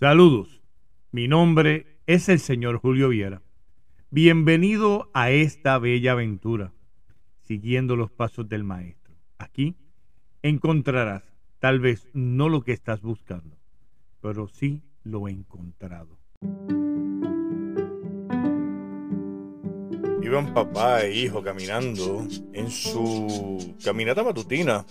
Saludos, mi nombre es el señor Julio Viera. Bienvenido a esta bella aventura, siguiendo los pasos del maestro. Aquí encontrarás tal vez no lo que estás buscando, pero sí lo encontrado. Iban papá e hijo caminando en su caminata matutina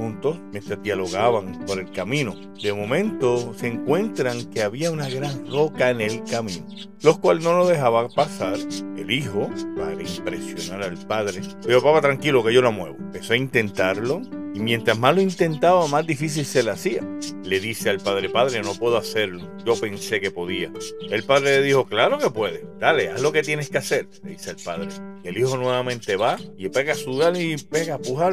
juntos mientras dialogaban por el camino. De momento se encuentran que había una gran roca en el camino, los cual no lo dejaba pasar el hijo para impresionar al padre. Pero papá tranquilo que yo la muevo. Empezó a intentarlo y mientras más lo intentaba, más difícil se le hacía. Le dice al padre, padre, no puedo hacerlo. Yo pensé que podía. El padre le dijo, claro que puede. Dale, haz lo que tienes que hacer, le dice el padre. El hijo nuevamente va y pega a sudar y pega a empujar,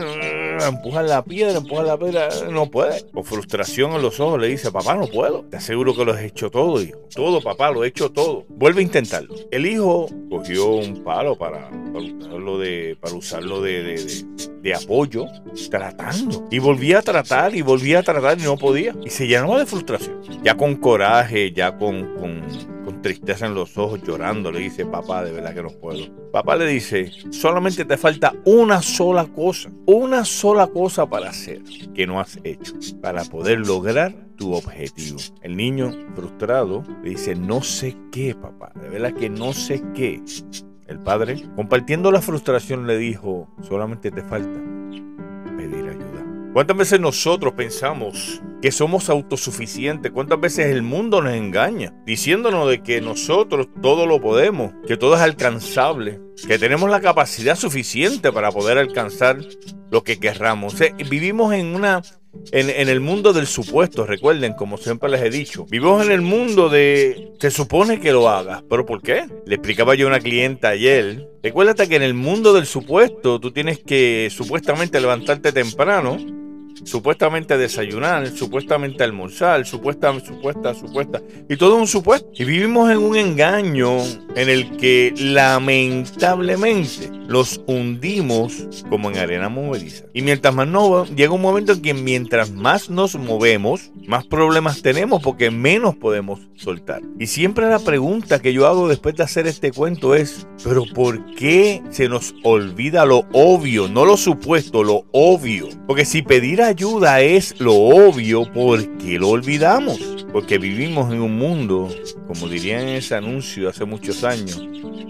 a empujar la piedra, empujar la piedra. No puede. Con frustración en los ojos le dice, papá, no puedo. Te aseguro que lo has hecho todo, hijo. Todo, papá, lo he hecho todo. Vuelve a intentarlo. El hijo cogió un palo para, para usarlo de, para usarlo de, de, de apoyo, tratando. Y volvía a tratar y volvía a tratar y no podía. Y se llenaba de frustración. Ya con coraje, ya con, con tristeza en los ojos, llorando, le dice, papá, de verdad que no puedo. Papá le dice, solamente te falta una sola cosa, una sola cosa para hacer que no has hecho, para poder lograr tu objetivo. El niño frustrado le dice, no sé qué, papá, de verdad que no sé qué. El padre, compartiendo la frustración, le dijo, solamente te falta. ¿Cuántas veces nosotros pensamos que somos autosuficientes? ¿Cuántas veces el mundo nos engaña? Diciéndonos de que nosotros todo lo podemos, que todo es alcanzable, que tenemos la capacidad suficiente para poder alcanzar lo que querramos. Vivimos en una en, en, el mundo del supuesto, recuerden, como siempre les he dicho, vivimos en el mundo de se supone que lo hagas, pero ¿por qué? Le explicaba yo a una clienta ayer. Recuérdate que en el mundo del supuesto tú tienes que supuestamente levantarte temprano, supuestamente desayunar, supuestamente almorzar, supuesta, supuesta, supuesta, y todo un supuesto. Y vivimos en un engaño en el que lamentablemente los hundimos como en arena movediza. Y mientras más no, llega un momento en que mientras más nos movemos, más problemas tenemos porque menos podemos soltar. Y siempre la pregunta que yo hago después de hacer este cuento es, pero ¿por qué se nos olvida lo obvio? No lo supuesto, lo obvio. Porque si pedir ayuda es lo obvio, ¿por qué lo olvidamos? Porque vivimos en un mundo, como diría en ese anuncio hace muchos años,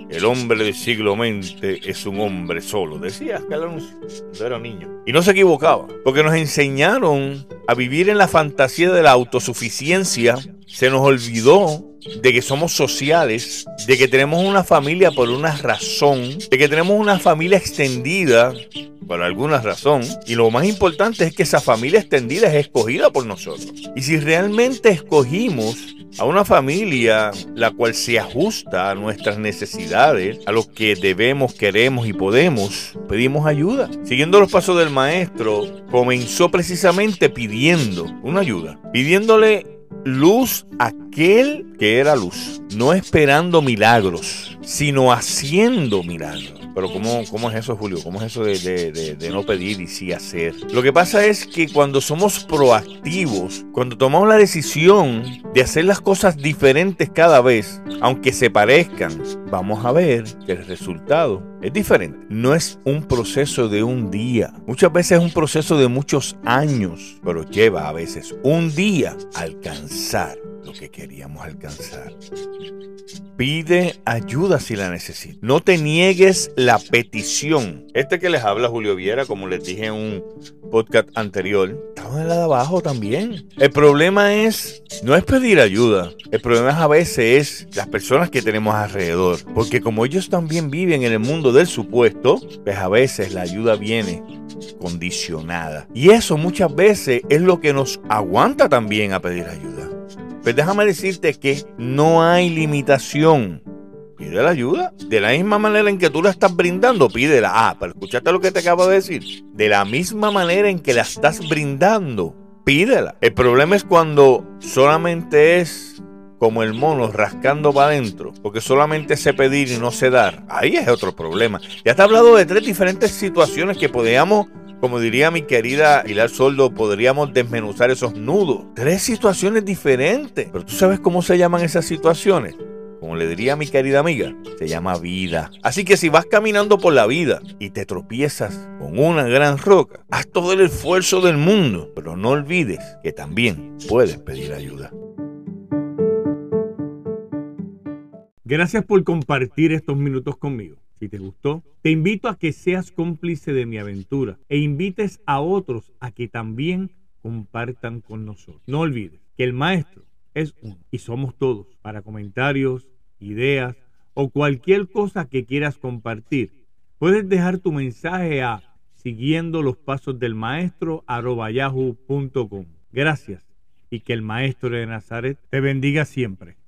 el hombre del siglo XX es un hombre solo. Decía aquel anuncio cuando era niño. Y no se equivocaba, porque nos enseñaron a vivir en la fantasía de la autosuficiencia. Se nos olvidó de que somos sociales, de que tenemos una familia por una razón, de que tenemos una familia extendida por alguna razón. Y lo más importante es que esa familia extendida es escogida por nosotros. Y si realmente escogimos a una familia la cual se ajusta a nuestras necesidades, a lo que debemos, queremos y podemos, pedimos ayuda. Siguiendo los pasos del maestro, comenzó precisamente pidiendo una ayuda, pidiéndole luz aquel que era luz, no esperando milagros, sino haciendo milagros. Pero ¿cómo, cómo es eso, Julio? ¿Cómo es eso de, de, de, de, no pedir y sí hacer? Lo que pasa es que cuando somos proactivos, cuando tomamos la decisión de hacer las cosas diferentes cada vez, aunque se parezcan, vamos a ver que el resultado es diferente. No es un proceso de un día. Muchas veces es un proceso de muchos años, pero lleva a veces un día a alcanzar lo que queríamos alcanzar. Pide ayuda si la necesitas. No te niegues la petición. Este que les habla Julio Viera, como les dije en un podcast anterior, estamos en la de abajo también. El problema es, no es pedir ayuda. El problema es a veces es las personas que tenemos alrededor. Porque como ellos también viven en el mundo del supuesto, pues a veces la ayuda viene condicionada. Y eso muchas veces es lo que nos aguanta también a pedir ayuda. Pero déjame decirte que no hay limitación. Pide la ayuda. De la misma manera en que tú la estás brindando, pídela. Ah, pero escuchaste lo que te acabo de decir. De la misma manera en que la estás brindando, pídela. El problema es cuando solamente es como el mono rascando para adentro, porque solamente sé pedir y no sé dar. Ahí es otro problema. Ya te he hablado de tres diferentes situaciones que podríamos Como diría mi querida Pilar Soldo, podríamos desmenuzar esos nudos. Tres situaciones diferentes. Pero tú sabes cómo se llaman esas situaciones como le diría mi querida amiga, se llama vida. Así que si vas caminando por la vida y te tropiezas con una gran roca, haz todo el esfuerzo del mundo, pero no olvides que también puedes pedir ayuda. Gracias por compartir estos minutos conmigo. Si te gustó, te invito a que seas cómplice de mi aventura e invites a otros a que también compartan con nosotros. No olvides que el maestro es uno y somos todos. Para comentarios, ideas o cualquier cosa que quieras compartir, puedes dejar tu mensaje a siguiendo los pasos del maestro yahoo.com. Gracias y que el maestro de Nazaret te bendiga siempre.